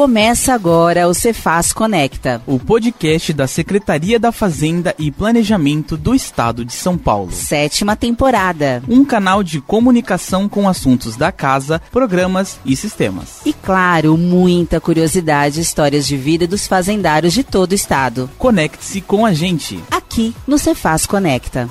Começa agora o Cefaz Conecta, o podcast da Secretaria da Fazenda e Planejamento do Estado de São Paulo. Sétima temporada. Um canal de comunicação com assuntos da casa, programas e sistemas. E claro, muita curiosidade e histórias de vida dos fazendários de todo o estado. Conecte-se com a gente. Aqui no Cefaz Conecta.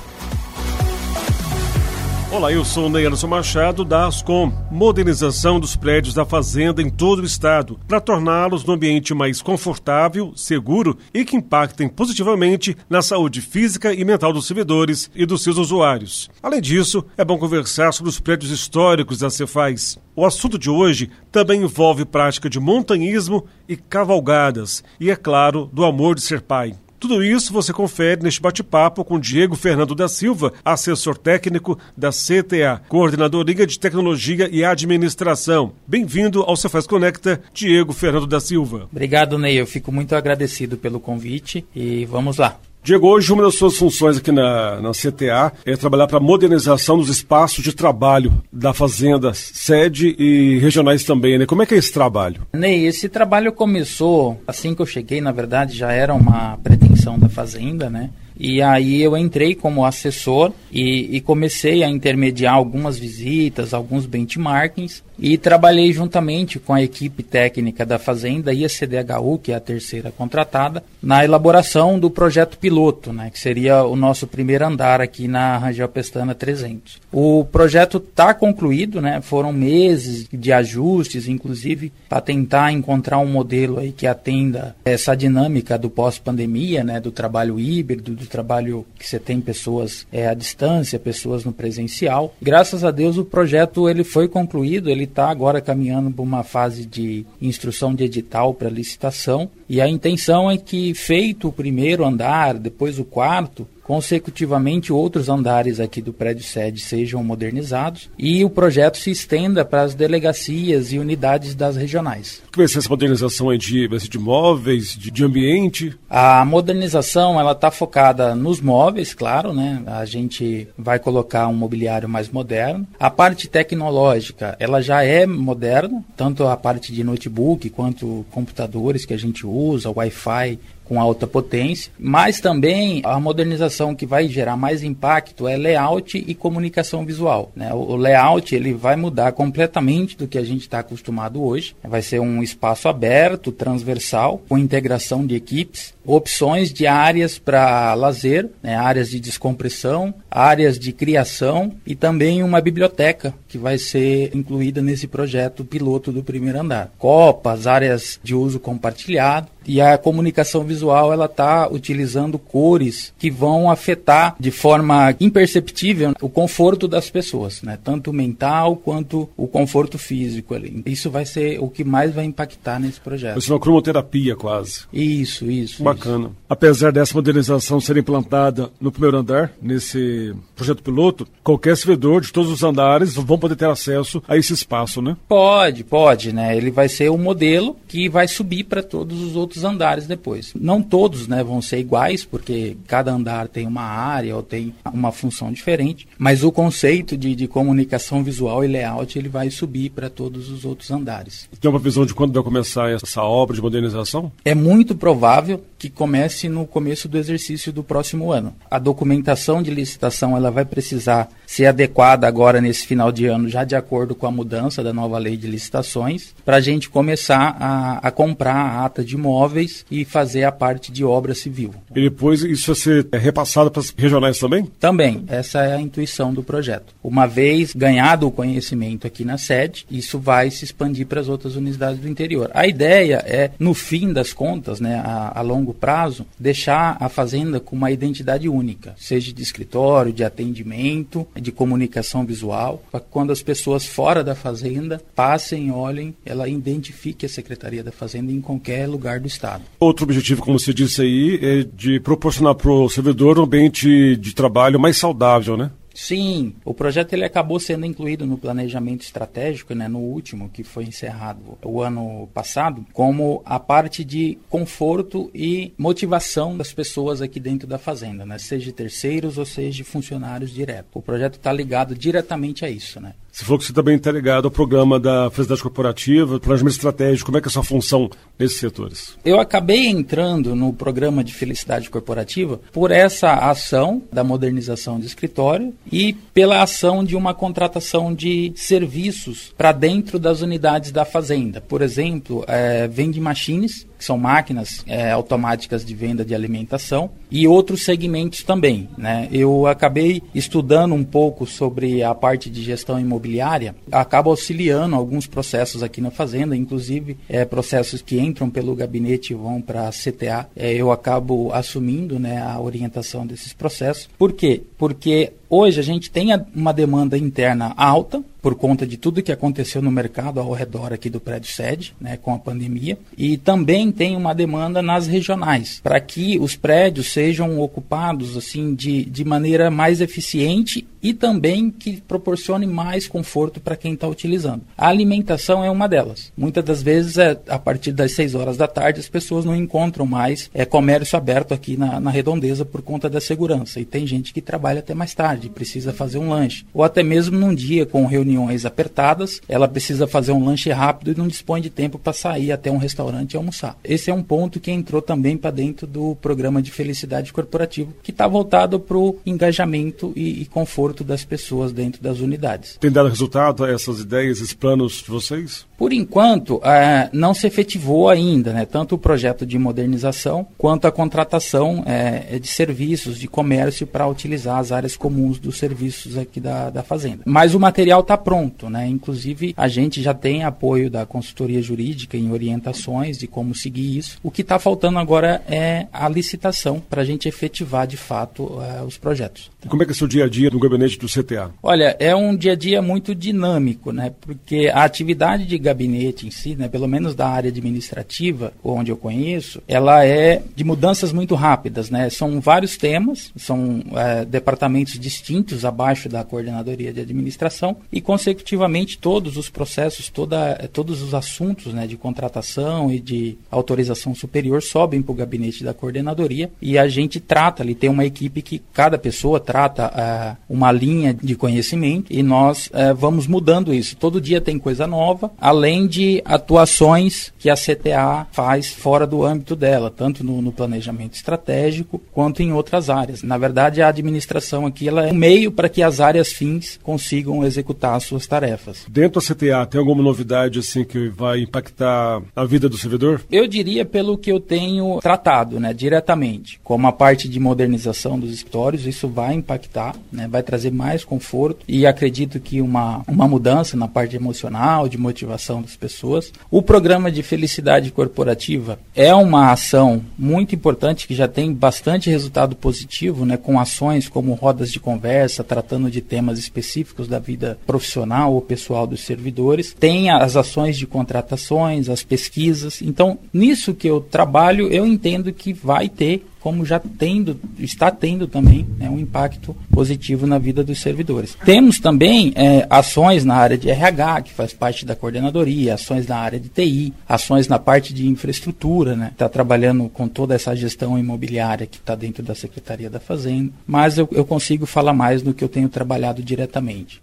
Olá, eu sou Neilson Machado da Ascom, modernização dos prédios da fazenda em todo o estado, para torná-los num ambiente mais confortável, seguro e que impactem positivamente na saúde física e mental dos servidores e dos seus usuários. Além disso, é bom conversar sobre os prédios históricos da Cefaz. O assunto de hoje também envolve prática de montanhismo e cavalgadas, e é claro, do amor de ser pai. Tudo isso você confere neste bate-papo com Diego Fernando da Silva, assessor técnico da CTA, coordenadoria de tecnologia e administração. Bem-vindo ao Cefaz Conecta, Diego Fernando da Silva. Obrigado, Ney. Eu fico muito agradecido pelo convite e vamos lá. Diego, hoje uma das suas funções aqui na, na CTA é trabalhar para a modernização dos espaços de trabalho da Fazenda, sede e regionais também, né? Como é que é esse trabalho? Ney, esse trabalho começou assim que eu cheguei, na verdade já era uma pretensão da Fazenda, né? E aí eu entrei como assessor e, e, comecei a intermediar algumas visitas, alguns benchmarkings e trabalhei juntamente com a equipe técnica da Fazenda e a CDHU, que é a terceira contratada, na elaboração do projeto piloto, né, que seria o nosso primeiro andar aqui na Rangel Pestana 300. O projeto está concluído, né, foram meses de ajustes, inclusive para tentar encontrar um modelo aí que atenda essa dinâmica do pós-pandemia, né, do trabalho híbrido, do trabalho que você tem pessoas é, à distância, pessoas no presencial. Graças a Deus o projeto ele foi concluído, ele está agora caminhando para uma fase de instrução de edital para licitação. E a intenção é que feito o primeiro andar, depois o quarto, consecutivamente outros andares aqui do prédio sede sejam modernizados e o projeto se estenda para as delegacias e unidades das regionais. O que vai ser essa modernização de, de móveis, de, de ambiente? A modernização ela está focada nos móveis, claro, né? A gente vai colocar um mobiliário mais moderno. A parte tecnológica ela já é moderna, tanto a parte de notebook quanto computadores que a gente usa, Wi-Fi com alta potência, mas também a modernização que vai gerar mais impacto é layout e comunicação visual. Né? O layout ele vai mudar completamente do que a gente está acostumado hoje. Vai ser um espaço aberto, transversal, com integração de equipes, opções de áreas para lazer, né? áreas de descompressão, áreas de criação e também uma biblioteca que vai ser incluída nesse projeto piloto do primeiro andar. Copas, áreas de uso compartilhado e a comunicação visual ela está utilizando cores que vão afetar de forma imperceptível o conforto das pessoas, né? tanto mental quanto o conforto físico ali. Isso vai ser o que mais vai impactar nesse projeto. Vai ser uma cromoterapia quase. Isso, isso. Bacana. Apesar dessa modernização ser implantada no primeiro andar, nesse projeto piloto, qualquer servidor de todos os andares vão poder ter acesso a esse espaço, né? Pode, pode, né? Ele vai ser o modelo que vai subir para todos os outros outros andares depois. Não todos né, vão ser iguais, porque cada andar tem uma área ou tem uma função diferente, mas o conceito de, de comunicação visual e layout ele vai subir para todos os outros andares. Tem uma visão de quando vai começar essa obra de modernização? É muito provável que comece no começo do exercício do próximo ano. A documentação de licitação ela vai precisar ser adequada agora nesse final de ano, já de acordo com a mudança da nova lei de licitações, para a gente começar a, a comprar a ata de imóveis e fazer a parte de obra civil. E depois isso vai ser repassado para as regionais também? Também. Essa é a intuição do projeto. Uma vez ganhado o conhecimento aqui na sede, isso vai se expandir para as outras unidades do interior. A ideia é, no fim das contas, né, a, a longo prazo, deixar a fazenda com uma identidade única, seja de escritório, de atendimento, de comunicação visual, para quando as pessoas fora da fazenda passem, olhem, ela identifique a Secretaria da Fazenda em qualquer lugar do Estado. Outro objetivo, como você disse aí, é de proporcionar para o servidor um ambiente de trabalho mais saudável, né? Sim, o projeto ele acabou sendo incluído no planejamento estratégico, né, no último que foi encerrado o ano passado, como a parte de conforto e motivação das pessoas aqui dentro da fazenda, né, seja terceiros ou seja funcionários diretos. O projeto está ligado diretamente a isso, né. Você falou que você também está ligado ao programa da Felicidade Corporativa, planejamento estratégico. Como é que é a sua função nesses setores? Eu acabei entrando no programa de Felicidade Corporativa por essa ação da modernização de escritório e pela ação de uma contratação de serviços para dentro das unidades da fazenda. Por exemplo, é, vende machines que são máquinas é, automáticas de venda de alimentação, e outros segmentos também. Né? Eu acabei estudando um pouco sobre a parte de gestão imobiliária, acabo auxiliando alguns processos aqui na fazenda, inclusive é, processos que entram pelo gabinete e vão para a CTA, é, eu acabo assumindo né, a orientação desses processos. Por quê? Porque hoje a gente tem uma demanda interna alta, por conta de tudo que aconteceu no mercado ao redor aqui do prédio sede, né, com a pandemia, e também tem uma demanda nas regionais, para que os prédios sejam ocupados assim de, de maneira mais eficiente e também que proporcione mais conforto para quem está utilizando. A alimentação é uma delas. Muitas das vezes, é, a partir das 6 horas da tarde, as pessoas não encontram mais é, comércio aberto aqui na, na redondeza por conta da segurança. E tem gente que trabalha até mais tarde, precisa fazer um lanche. Ou até mesmo num dia com reuniões apertadas, ela precisa fazer um lanche rápido e não dispõe de tempo para sair até um restaurante e almoçar. Esse é um ponto que entrou também para dentro do programa de felicidade corporativo, que está voltado para o engajamento e, e conforto conforto das pessoas dentro das unidades. Tem dado resultado essas ideias, esses planos de vocês? Por enquanto, é, não se efetivou ainda, né, tanto o projeto de modernização quanto a contratação é, de serviços de comércio para utilizar as áreas comuns dos serviços aqui da, da fazenda. Mas o material está pronto, né? inclusive a gente já tem apoio da consultoria jurídica em orientações de como seguir isso. O que está faltando agora é a licitação para a gente efetivar de fato é, os projetos. Como é que é o seu dia a dia no gabinete do CTA? Olha, é um dia a dia muito dinâmico, né? porque a atividade de gabinete em si, né, pelo menos da área administrativa, onde eu conheço, ela é de mudanças muito rápidas. Né? São vários temas, são é, departamentos distintos abaixo da coordenadoria de administração e, consecutivamente, todos os processos, toda, todos os assuntos né, de contratação e de autorização superior sobem para o gabinete da coordenadoria e a gente trata ali, tem uma equipe que cada pessoa trata uh, uma linha de conhecimento e nós uh, vamos mudando isso. Todo dia tem coisa nova, além de atuações que a CTA faz fora do âmbito dela, tanto no, no, planejamento estratégico quanto em outras áreas. Na verdade, a administração aqui ela é um meio para que as áreas fins consigam executar as suas tarefas. Dentro da CTA, tem alguma novidade assim que vai impactar a vida do servidor? Eu diria pelo que eu tenho tratado, né, diretamente, como a parte de modernização dos escritórios, isso vai impactar, né, vai trazer mais conforto e acredito que uma, uma mudança na parte emocional, de motivação das pessoas. O programa de felicidade corporativa é uma ação muito importante que já tem bastante resultado positivo, né, com ações como rodas de conversa, tratando de temas específicos da vida profissional ou pessoal dos servidores. Tem as ações de contratações, as pesquisas. Então, nisso que eu trabalho, eu entendo que vai ter como já tendo, está tendo também né, um impacto positivo na vida dos servidores. Temos também é, ações na área de RH, que faz parte da coordenadoria, ações na área de TI, ações na parte de infraestrutura, né, está trabalhando com toda essa gestão imobiliária que está dentro da Secretaria da Fazenda, mas eu, eu consigo falar mais do que eu tenho trabalhado diretamente.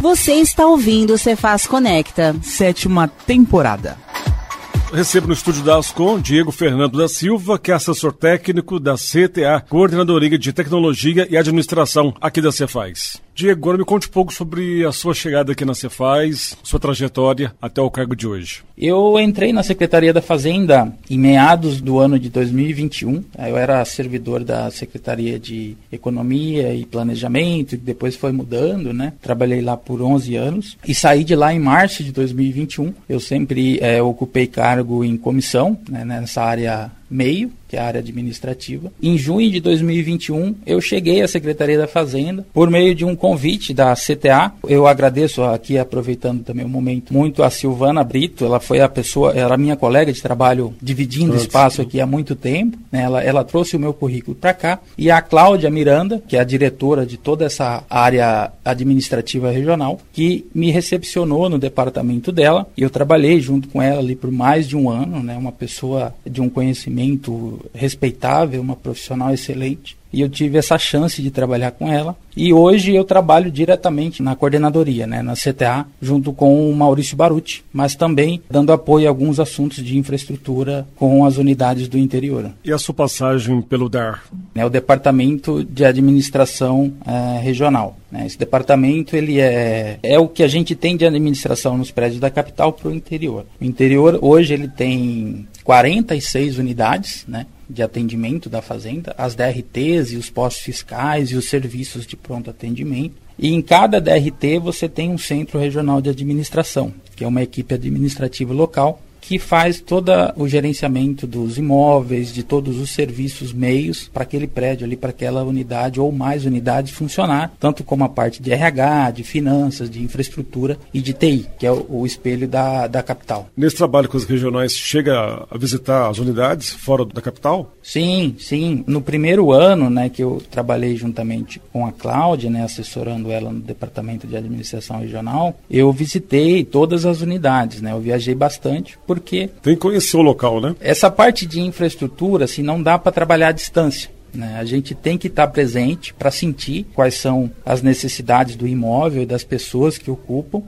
Você está ouvindo o Cefaz Conecta. Sétima temporada. Recebo no estúdio da Ascom Diego Fernando da Silva, que é assessor técnico da CTA, Coordenadoria de Tecnologia e Administração aqui da Cefaz. Diego, agora me conte um pouco sobre a sua chegada aqui na Cefaz, sua trajetória até o cargo de hoje. Eu entrei na Secretaria da Fazenda em meados do ano de 2021. Eu era servidor da Secretaria de Economia e Planejamento, que depois foi mudando, né? Trabalhei lá por 11 anos e saí de lá em março de 2021. Eu sempre é, ocupei cargo em comissão, né, nessa área meio, que é a área administrativa. Em junho de 2021, eu cheguei à Secretaria da Fazenda por meio de um convite da CTA. Eu agradeço aqui, aproveitando também o momento, muito a Silvana Brito. Ela foi a pessoa, era minha colega de trabalho, dividindo espaço aqui há muito tempo. Né? Ela, ela trouxe o meu currículo para cá. E a Cláudia Miranda, que é a diretora de toda essa área administrativa regional, que me recepcionou no departamento dela. E eu trabalhei junto com ela ali por mais de um ano, né? uma pessoa de um conhecimento respeitável, uma profissional excelente. e eu tive essa chance de trabalhar com ela. E hoje eu trabalho diretamente na coordenadoria, né, na CTA, junto com o Maurício Baruti, mas também dando apoio a alguns assuntos de infraestrutura com as unidades do interior. E a sua passagem pelo DAR? É o Departamento de Administração é, Regional. Né? Esse departamento ele é, é o que a gente tem de administração nos prédios da capital para o interior. O interior hoje ele tem 46 unidades, né? de atendimento da fazenda, as DRTs e os postos fiscais e os serviços de pronto atendimento. E em cada DRT você tem um centro regional de administração, que é uma equipe administrativa local que faz todo o gerenciamento dos imóveis, de todos os serviços, meios para aquele prédio ali, para aquela unidade ou mais unidades funcionar, tanto como a parte de RH, de finanças, de infraestrutura e de TI, que é o, o espelho da, da capital. Nesse trabalho com os regionais, chega a visitar as unidades fora da capital? Sim, sim. No primeiro ano, né, que eu trabalhei juntamente com a Cláudia, né, assessorando ela no departamento de administração regional, eu visitei todas as unidades, né, eu viajei bastante por porque. Tem que conhecer o local, né? Essa parte de infraestrutura, assim, não dá para trabalhar à distância. Né? A gente tem que estar tá presente para sentir quais são as necessidades do imóvel e das pessoas que ocupam,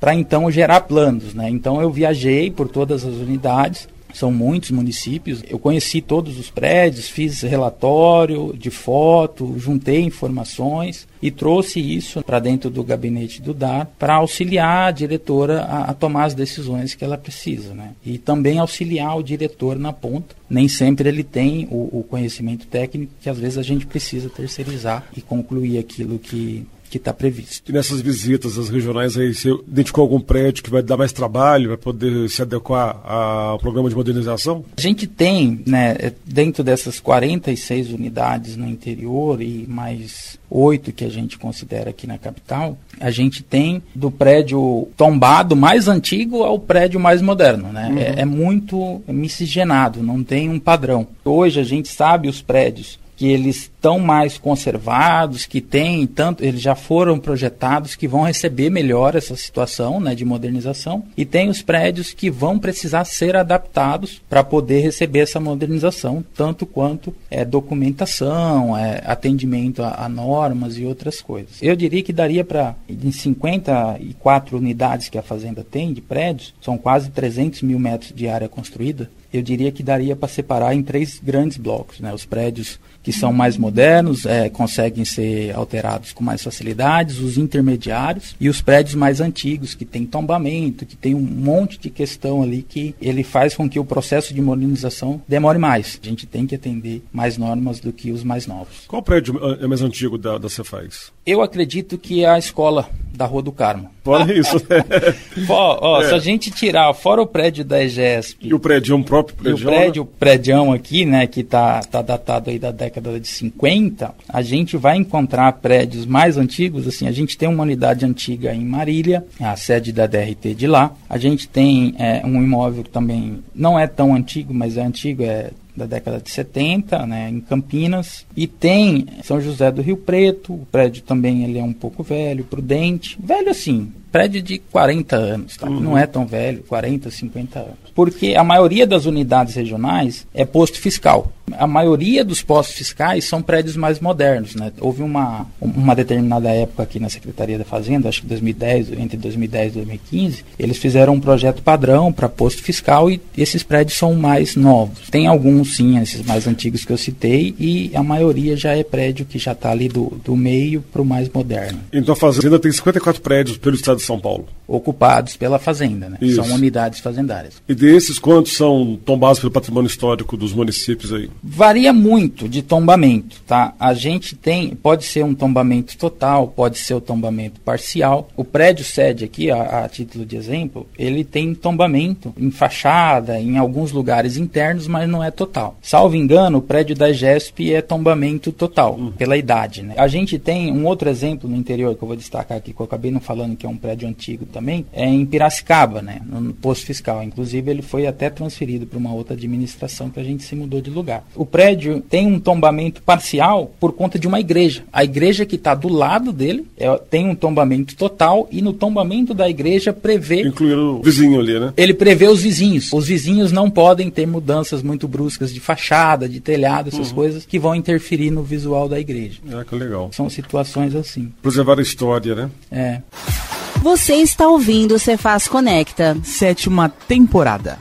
para então gerar planos. Né? Então eu viajei por todas as unidades são muitos municípios. Eu conheci todos os prédios, fiz relatório de foto, juntei informações e trouxe isso para dentro do gabinete do DAR para auxiliar a diretora a, a, tomar as decisões que ela precisa. Né? E também auxiliar o diretor na ponta. Nem sempre ele tem o, o conhecimento técnico que às vezes a gente precisa terceirizar e concluir aquilo que que está previsto. E nessas visitas às regionais aí, você identificou algum prédio que vai dar mais trabalho, vai poder se adequar ao programa de modernização? A gente tem, né, dentro dessas 46 unidades no interior e mais oito que a gente considera aqui na capital, a gente tem do prédio tombado mais antigo ao prédio mais moderno, né? Uhum. É, é muito miscigenado, não tem um padrão. Hoje a gente sabe os prédios que eles estão mais conservados, que têm tanto, eles já foram projetados que vão receber melhor essa situação, né, de modernização, e tem os prédios que vão precisar ser adaptados para poder receber essa modernização, tanto quanto é documentação, é, atendimento a, a normas e outras coisas. Eu diria que daria para em 54 unidades que a fazenda tem de prédios, são quase 300 mil metros de área construída, eu diria que daria para separar em três grandes blocos, né? Os prédios que são mais modernos é, conseguem ser alterados com mais facilidades, os intermediários e os prédios mais antigos que tem tombamento, que tem um monte de questão ali que ele faz com que o processo de modernização demore mais. A gente tem que atender mais normas do que os mais novos. Qual prédio é mais antigo da, da Cefaz? Eu acredito que é a escola da Rua do Carmo. Fora isso. Ó, ó é. Se a gente tirar fora o prédio da EGESP... E o prédio, um próprio prédio. E o prédio, né? aqui, né, que está tá datado aí da década de 50, a gente vai encontrar prédios mais antigos, assim, a gente tem uma unidade antiga em Marília, a sede da DRT de lá. A gente tem é, um imóvel que também não é tão antigo, mas é antigo, é da década de 70, né, em Campinas. E tem São José do Rio Preto, o prédio também ele é um pouco velho, prudente. Velho assim, prédio de 40 anos, tá? Uhum. não é tão velho, 40, 50 anos. Porque a maioria das unidades regionais é posto fiscal. A maioria dos postos fiscais são prédios mais modernos. Né? Houve uma, uma determinada época aqui na Secretaria da Fazenda, acho que 2010, entre 2010 e 2015, eles fizeram um projeto padrão para posto fiscal e esses prédios são mais novos. Tem alguns, sim, esses mais antigos que eu citei, e a maioria já é prédio que já está ali do, do meio para o mais moderno. Então a Fazenda tem 54 prédios pelo estado de São Paulo. Ocupados pela fazenda, né? Isso. São unidades fazendárias. E desses, quantos são tombados pelo patrimônio histórico dos municípios aí? Varia muito de tombamento, tá? A gente tem, pode ser um tombamento total, pode ser o um tombamento parcial. O prédio sede aqui, a, a título de exemplo, ele tem tombamento em fachada, em alguns lugares internos, mas não é total. Salvo engano, o prédio da GESP é tombamento total, uhum. pela idade, né? A gente tem um outro exemplo no interior que eu vou destacar aqui, que eu acabei não falando, que é um prédio prédio antigo também, é em Piracicaba, né, no posto fiscal. Inclusive, ele foi até transferido para uma outra administração que a gente se mudou de lugar. O prédio tem um tombamento parcial por conta de uma igreja. A igreja que está do lado dele é, tem um tombamento total e no tombamento da igreja prevê. Incluir o vizinho ali, né? Ele prevê os vizinhos. Os vizinhos não podem ter mudanças muito bruscas de fachada, de telhado, essas uhum. coisas que vão interferir no visual da igreja. Ah, que legal. São situações assim. Preservar a história, né? É. Você está ouvindo o Cefaz Conecta. Sétima temporada.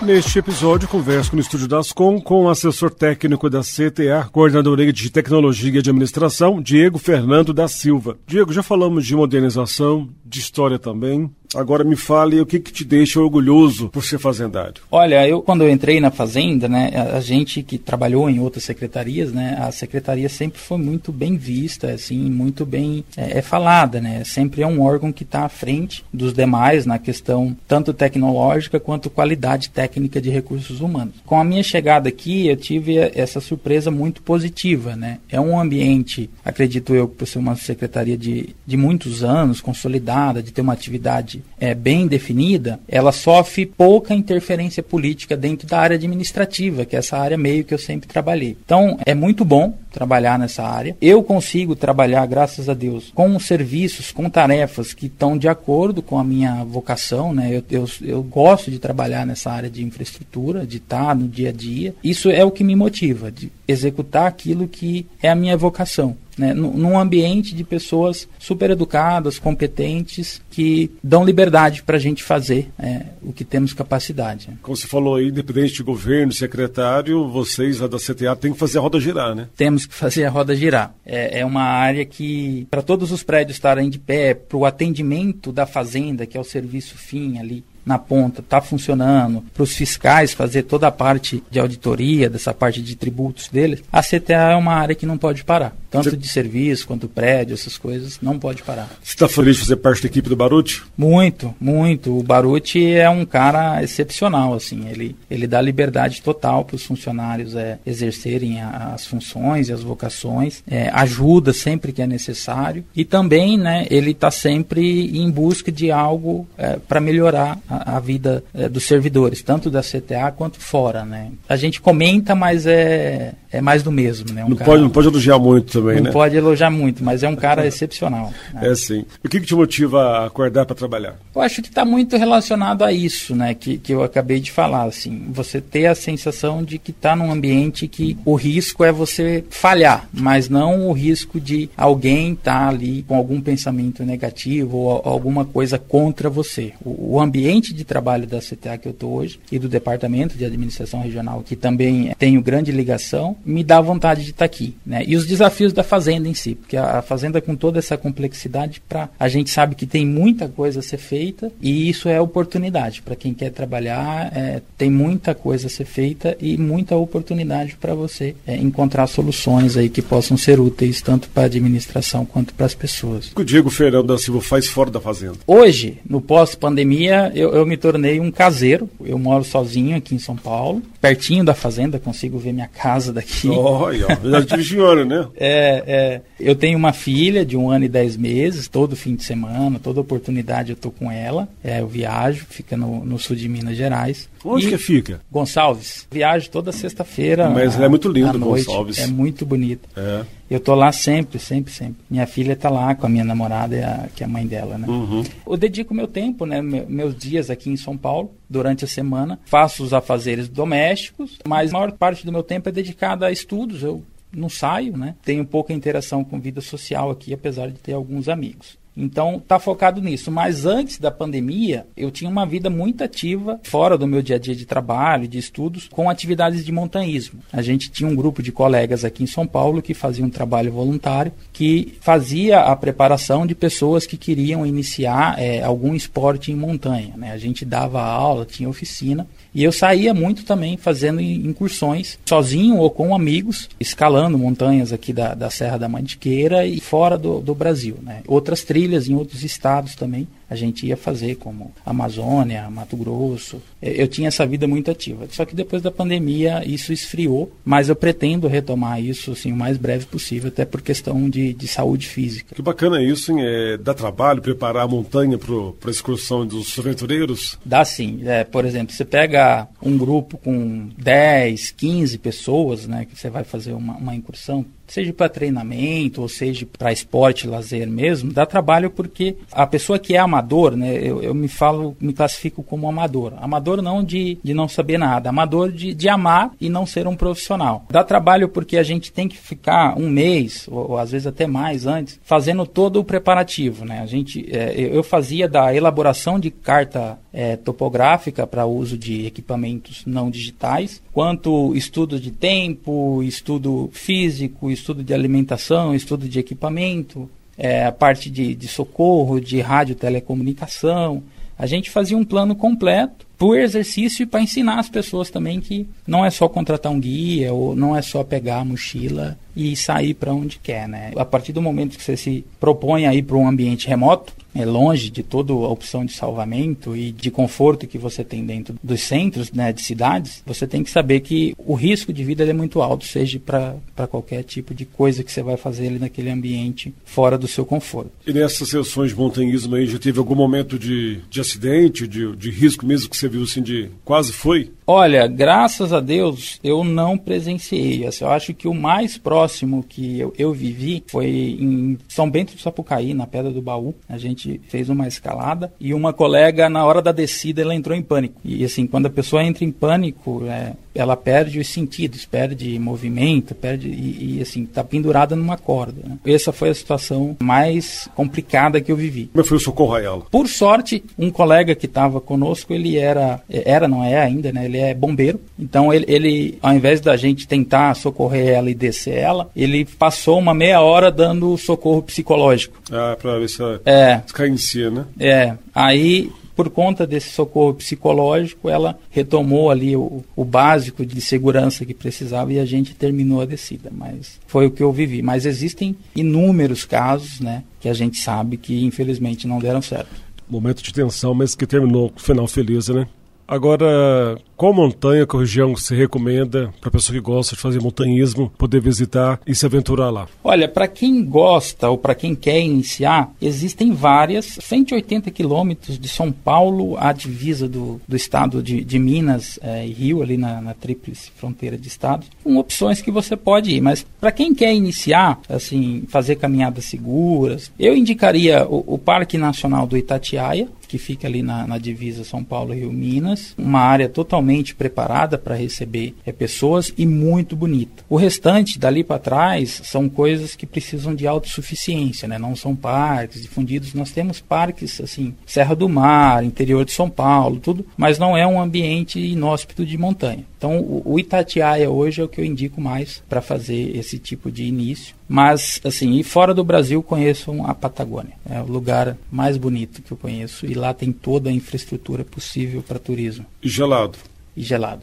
Neste episódio, converso no estúdio da Ascom com o assessor técnico da CTA, coordenador de tecnologia e de administração, Diego Fernando da Silva. Diego, já falamos de modernização, de história também. Agora me fale o que, que te deixa orgulhoso por ser fazendário. Olha, eu quando eu entrei na fazenda, né, a, gente que trabalhou em outras secretarias, né, a secretaria sempre foi muito bem vista, assim, muito bem é, é falada, né. Sempre é um órgão que está à frente dos demais na questão tanto tecnológica quanto qualidade técnica de recursos humanos. Com a minha chegada aqui, eu tive essa surpresa muito positiva, né. É um ambiente, acredito eu, por ser uma secretaria de, de muitos anos, consolidada, de ter uma atividade é, bem definida, ela sofre pouca interferência política dentro da área administrativa, que é essa área meio que eu sempre trabalhei. Então, é muito bom trabalhar nessa área. Eu consigo trabalhar, graças a Deus, com serviços, com tarefas que estão de acordo com a minha vocação, né? Eu, eu, eu gosto de trabalhar nessa área de infraestrutura, de estar no dia a dia. Isso é o que me motiva, de executar aquilo que é a minha vocação né, num ambiente de pessoas super educadas, competentes, que dão liberdade para a gente fazer é, o que temos capacidade. Como você falou aí, independente de governo, secretário, vocês lá da CTA têm que fazer a roda girar, né? Temos que fazer a roda girar. É, é uma área que, para todos os prédios estarem de pé, para o atendimento da fazenda, que é o serviço fim ali, na ponta está funcionando, para os fiscais fazer toda a parte de auditoria, dessa parte de tributos deles, a CTA é uma área que não pode parar. Tanto Você... de serviço quanto prédio, essas coisas, não pode parar. Você está feliz de fazer parte da equipe do Baruti? Muito, muito. O Baruti é um cara excepcional, assim. Ele, ele dá liberdade total para os funcionários é, exercerem a, as funções e as vocações, é, ajuda sempre que é necessário e também, né, ele está sempre em busca de algo é, para melhorar a, a vida é, dos servidores, tanto da CTA quanto fora, né? A gente comenta, mas é, é mais do mesmo, né? Um não, cara, pode, não pode elogiar muito também, não né? Não pode elogiar muito, mas é um cara excepcional. Né? É sim. O que, que te motiva a acordar para trabalhar? Eu acho que está muito relacionado a isso, né? Que, que eu acabei de falar, assim. Você ter a sensação de que está num ambiente que o risco é você falhar, mas não o risco de alguém estar tá ali com algum pensamento negativo ou alguma coisa contra você. O, o ambiente de trabalho da CTA que eu estou hoje e do Departamento de Administração Regional, que também tenho grande ligação, me dá vontade de estar tá aqui. Né? E os desafios da Fazenda em si, porque a, a Fazenda com toda essa complexidade, pra, a gente sabe que tem muita coisa a ser feita e isso é oportunidade. Para quem quer trabalhar, é, tem muita coisa a ser feita e muita oportunidade para você é, encontrar soluções aí que possam ser úteis tanto para a administração quanto para as pessoas. O que o Diego Fernando da Silva faz fora da Fazenda? Hoje, no pós-pandemia, eu, eu me tornei um caseiro. Eu moro sozinho aqui em São Paulo, pertinho da fazenda, consigo ver minha casa daqui. Olha, já de senhora, né? É, é, eu tenho uma filha de um ano e dez meses, todo fim de semana, toda oportunidade eu tô com ela. É, eu viajo, fica no, no sul de Minas Gerais. Onde e que fica? Gonçalves. Viajo toda sexta-feira. Mas a, é muito lindo, Gonçalves. É muito bonito. É. Eu tô lá sempre, sempre, sempre. Minha filha tá lá com a minha namorada, que é a mãe dela, né? Uhum. Eu dedico meu tempo, né? Meus dias aqui em São Paulo, durante a semana. Faço os afazeres domésticos, mas a maior parte do meu tempo é dedicada a estudos. Eu não saio, né? Tenho pouca interação com vida social aqui, apesar de ter alguns amigos. Então, está focado nisso. Mas antes da pandemia, eu tinha uma vida muito ativa, fora do meu dia a dia de trabalho, de estudos, com atividades de montanhismo. A gente tinha um grupo de colegas aqui em São Paulo que fazia um trabalho voluntário, que fazia a preparação de pessoas que queriam iniciar é, algum esporte em montanha. Né? A gente dava aula, tinha oficina, e eu saía muito também fazendo incursões, sozinho ou com amigos, escalando montanhas aqui da, da Serra da Mantiqueira e fora do, do Brasil. Né? Outras trilhas em outros estados também a gente ia fazer, como Amazônia, Mato Grosso. Eu tinha essa vida muito ativa. Só que depois da pandemia isso esfriou, mas eu pretendo retomar isso assim, o mais breve possível, até por questão de, de saúde física. Que bacana isso, hein? É, dá trabalho preparar a montanha para a excursão dos aventureiros? Dá sim. É, por exemplo, você pega um grupo com 10, 15 pessoas, né, que você vai fazer uma, uma incursão, seja para treinamento ou seja para esporte, lazer mesmo, dá trabalho porque a pessoa que é amador, né, eu, eu me falo, me classifico como amador. Amador não de, de não saber nada, amador de, de amar e não ser um profissional. Dá trabalho porque a gente tem que ficar um mês, ou, ou às vezes até mais antes, fazendo todo o preparativo. Né? A gente, é, eu fazia da elaboração de carta é, topográfica para uso de equipamentos não digitais, quanto estudo de tempo, estudo físico, estudo de alimentação, estudo de equipamento, é, a parte de, de socorro, de rádio telecomunicação. A gente fazia um plano completo para exercício e para ensinar as pessoas também que não é só contratar um guia ou não é só pegar a mochila e sair para onde quer, né? A partir do momento que você se propõe a ir para um ambiente remoto, é longe de toda a opção de salvamento e de conforto que você tem dentro dos centros né, de cidades, você tem que saber que o risco de vida é muito alto, seja para qualquer tipo de coisa que você vai fazer ali naquele ambiente fora do seu conforto. E nessas sessões de montanhismo aí, já teve algum momento de, de acidente, de, de risco mesmo que você viu assim de quase foi? Olha, graças a Deus eu não presenciei. Assim, eu acho que o mais próximo que eu, eu vivi foi em São Bento do Sapucaí, na Pedra do Baú. A gente fez uma escalada e uma colega, na hora da descida, ela entrou em pânico. E assim, quando a pessoa entra em pânico, é, ela perde os sentidos, perde movimento, perde e, e assim, está pendurada numa corda. Né? Essa foi a situação mais complicada que eu vivi. Como foi o socorro a ela? Por sorte, um colega que estava conosco, ele era, era, não é ainda, né? Ele é bombeiro. Então ele, ele, ao invés da gente tentar socorrer ela e descer ela, ele passou uma meia hora dando socorro psicológico. Ah, para ver se ela é. si, né? É. Aí por conta desse socorro psicológico, ela retomou ali o, o, básico de segurança que precisava e a gente terminou a descida. Mas foi o que eu vivi. Mas existem inúmeros casos, né, que a gente sabe que infelizmente não deram certo. Momento de tensão, mas que terminou com final feliz, né? Agora, qual montanha, qual região você recomenda para a pessoa que gosta de fazer montanhismo poder visitar e se aventurar lá? Olha, para quem gosta ou para quem quer iniciar, existem várias, 180 quilômetros de São Paulo à divisa do, do estado de, de Minas é, e Rio, ali na, na tríplice fronteira de estados, com opções que você pode ir. Mas para quem quer iniciar, assim, fazer caminhadas seguras, eu indicaria o, o Parque Nacional do Itatiaia, que fica ali na, na divisa São Paulo-Rio-Minas. Uma área totalmente preparada para receber é, pessoas e muito bonita. O restante, dali para trás, são coisas que precisam de autossuficiência, né? não são parques difundidos. Nós temos parques, assim, Serra do Mar, interior de São Paulo, tudo, mas não é um ambiente inóspito de montanha. Então, o, o Itatiaia hoje é o que eu indico mais para fazer esse tipo de início. Mas, assim, e fora do Brasil, conheço a Patagônia. É o lugar mais bonito que eu conheço. E lá tem toda a infraestrutura possível para turismo. Gelado? E gelado.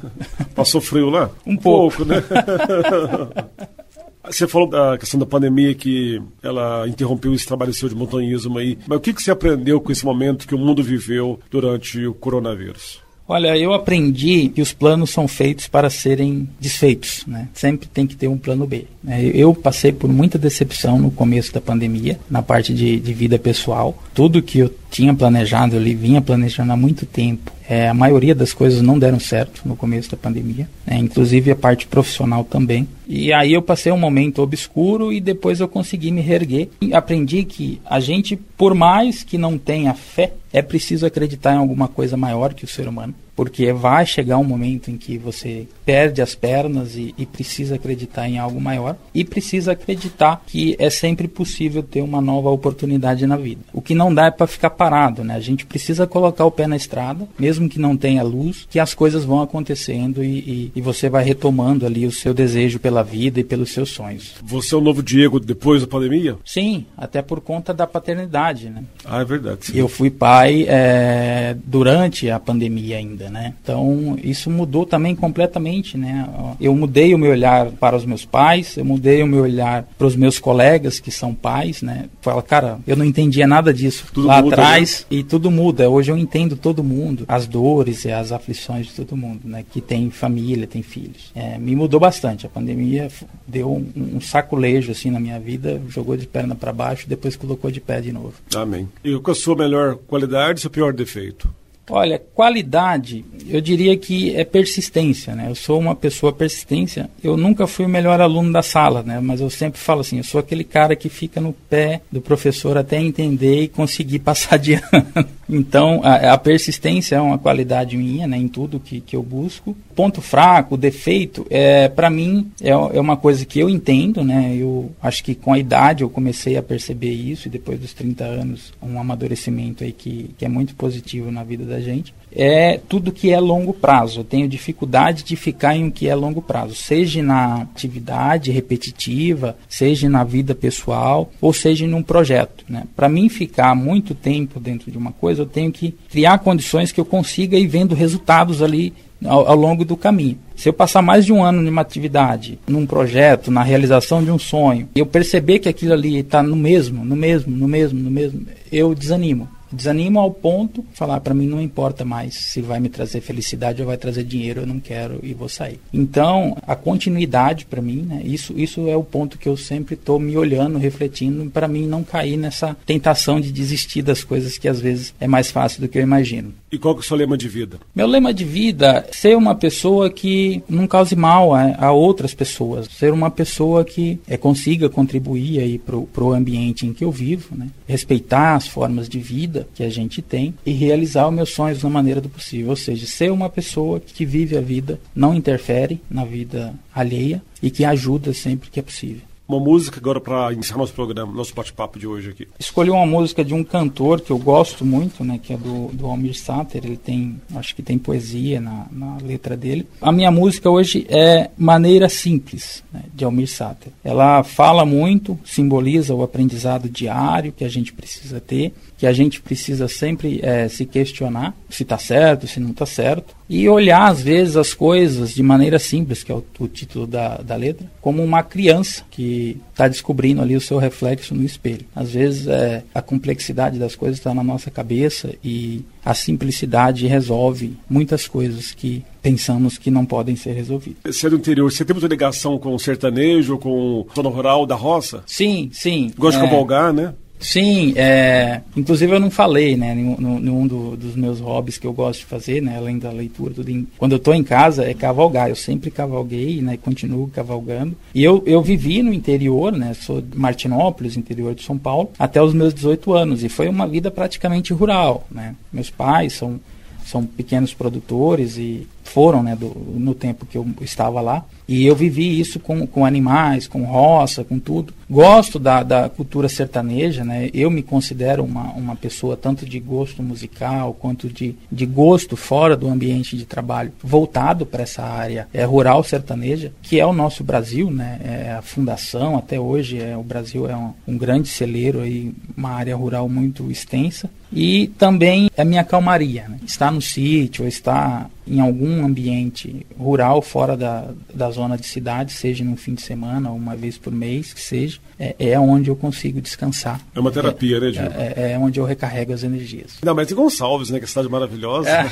Passou frio lá? Um pouco, pouco né? Você falou da questão da pandemia que ela interrompeu esse trabalho seu de montanhismo aí. Mas o que, que você aprendeu com esse momento que o mundo viveu durante o coronavírus? Olha, eu aprendi que os planos são feitos para serem desfeitos, né? Sempre tem que ter um plano B. Né? Eu passei por muita decepção no começo da pandemia, na parte de, de vida pessoal. Tudo que eu tinha planejado, eu vinha planejando há muito tempo. É, a maioria das coisas não deram certo no começo da pandemia, né? inclusive a parte profissional também. E aí eu passei um momento obscuro e depois eu consegui me reerguer. E aprendi que a gente, por mais que não tenha fé, é preciso acreditar em alguma coisa maior que o ser humano porque vai chegar um momento em que você perde as pernas e, e, precisa acreditar em algo maior e precisa acreditar que é sempre possível ter uma nova oportunidade na vida. O que não dá é para ficar parado, né? A gente precisa colocar o pé na estrada, mesmo que não tenha luz, que as coisas vão acontecendo e, e, e você vai retomando ali o seu desejo pela vida e pelos seus sonhos. Você é o novo Diego depois da pandemia? Sim, até por conta da paternidade, né? Ah, é verdade. Sim. Eu fui pai é, durante a pandemia ainda, né? Então isso mudou também completamente, né? Eu mudei o meu olhar para os meus pais, eu mudei o meu olhar para os meus colegas que são pais, né? Fala, cara, eu não entendia nada disso tudo lá muda, atrás né? e tudo muda. Hoje eu entendo todo mundo, as dores e as aflições de todo mundo, né? Que tem família, tem filhos. É, me mudou bastante. A pandemia deu um, um saculejo assim na minha vida, jogou de perna para baixo, depois colocou de pé de novo. Amém. E qual a sua melhor qualidade e seu pior defeito? Olha, qualidade, eu diria que é persistência, né? Eu sou uma pessoa persistência. Eu nunca fui o melhor aluno da sala, né? Mas eu sempre falo assim, eu sou aquele cara que fica no pé do professor até entender e conseguir passar de ano. Então, a, a, persistência é uma qualidade minha, né? Em tudo que, que eu busco. Ponto fraco, defeito, é para mim é, é uma coisa que eu entendo, né? Eu acho que com a idade eu comecei a perceber isso e depois dos 30 anos um amadurecimento aí que, que é muito positivo na vida da da gente, é tudo que é longo prazo. Eu tenho dificuldade de ficar em o que é longo prazo, seja na atividade repetitiva, seja na vida pessoal, ou seja num projeto. Né? Para mim ficar muito tempo dentro de uma coisa, eu tenho que criar condições que eu consiga ir vendo resultados ali ao, ao, longo do caminho. Se eu passar mais de um ano numa atividade, num projeto, na realização de um sonho, e eu perceber que aquilo ali está no mesmo, no mesmo, no mesmo, no mesmo, eu desanimo. Desanimo ao ponto falar para mim não importa mais se vai me trazer felicidade ou vai trazer dinheiro, eu não quero e vou sair. Então, a continuidade para mim, né, isso, isso é o ponto que eu sempre estou me olhando, refletindo, para mim não cair nessa tentação de desistir das coisas que às vezes é mais fácil do que eu imagino. E qual que é o seu lema de vida? Meu lema de vida é ser uma pessoa que não cause mal a, a outras pessoas, ser uma pessoa que é, consiga contribuir aí pro, pro ambiente em que eu vivo, né? respeitar as formas de vida que a gente tem e realizar os meus sonhos da maneira do possível. Ou seja, ser uma pessoa que vive a vida, não interfere na vida alheia e que ajuda sempre que é possível uma música agora para iniciar nosso programa, nosso bate-papo de hoje aqui. Escolhi uma música de um cantor que eu gosto muito, né, que é do, do Almir Sater. Ele tem, acho que tem poesia na, na letra dele. A minha música hoje é Maneira Simples, né, de Almir Sater. Ela fala muito, simboliza o aprendizado diário que a gente precisa ter, que a gente precisa sempre é, se questionar se está certo, se não está certo e olhar às vezes as coisas de maneira simples, que é o, o título da, da letra, como uma criança que está descobrindo ali o seu reflexo no espelho. Às vezes é, a complexidade das coisas está na nossa cabeça e a simplicidade resolve muitas coisas que pensamos que não podem ser resolvidas. Você é do interior, você tem muita ligação com o sertanejo, com o zona rural da roça? Sim, sim. Gosta é... de cavalgar, né? Sim, é, inclusive eu não falei, né, nenhum, nenhum do, dos meus hobbies que eu gosto de fazer, né, além da leitura, tudo em, quando eu estou em casa é cavalgar, eu sempre cavalguei, né, continuo cavalgando. E eu, eu vivi no interior, né, sou de Martinópolis, interior de São Paulo, até os meus 18 anos, e foi uma vida praticamente rural, né. Meus pais são, são pequenos produtores e foram, né, do, no tempo que eu estava lá. E eu vivi isso com, com animais, com roça, com tudo. Gosto da, da cultura sertaneja, né? Eu me considero uma, uma pessoa tanto de gosto musical quanto de, de gosto fora do ambiente de trabalho, voltado para essa área é, rural sertaneja, que é o nosso Brasil, né? É a fundação, até hoje é, o Brasil é um, um grande celeiro, aí, uma área rural muito extensa. E também é minha calmaria, né? estar no sítio, estar em algum ambiente rural fora da, da zona de cidade, seja no fim de semana ou uma vez por mês, que seja, é, é onde eu consigo descansar. É uma terapia, é, né, Diego? É, é, onde eu recarrego as energias. Não, mas em Gonçalves, né, que é cidade maravilhosa. É,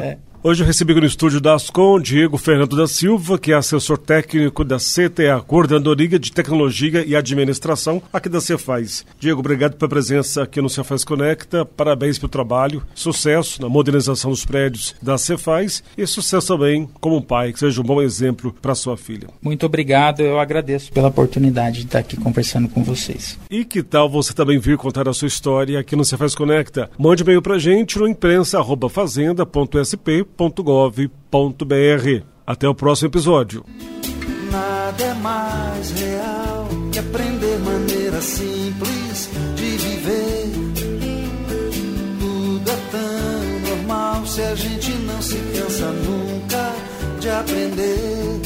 é. Hoje eu recebi no estúdio da Ascom Diego Fernando da Silva, que é assessor técnico da CTA, Coordenadoria de Tecnologia e Administração, aqui da Cefaz. Diego, obrigado pela presença aqui no Cefaz Conecta, parabéns pelo trabalho, sucesso na modernização dos prédios da Cefaz e sucesso também como pai, que seja um bom exemplo para sua filha. Muito obrigado, eu agradeço pela oportunidade de estar aqui conversando com vocês. E que tal você também vir contar a sua história aqui no Cefaz Conecta? Mande e-mail para gente no imprensa.fazenda.sp www.ecc.gov.br. Até o próximo episódio. Nada é mais real que aprender maneira simples de viver. Tudo é tão normal se a gente não se cansa nunca de aprender.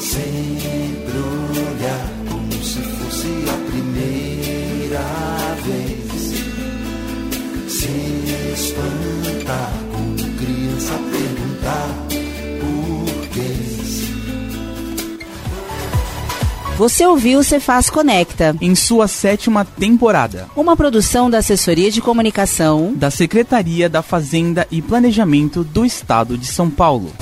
Sempre olhar como se fosse a primeira vez se espantar, criança perguntar por quê. Você ouviu o Cefaz Conecta, Em sua sétima temporada, uma produção da Assessoria de Comunicação da Secretaria da Fazenda e Planejamento do Estado de São Paulo.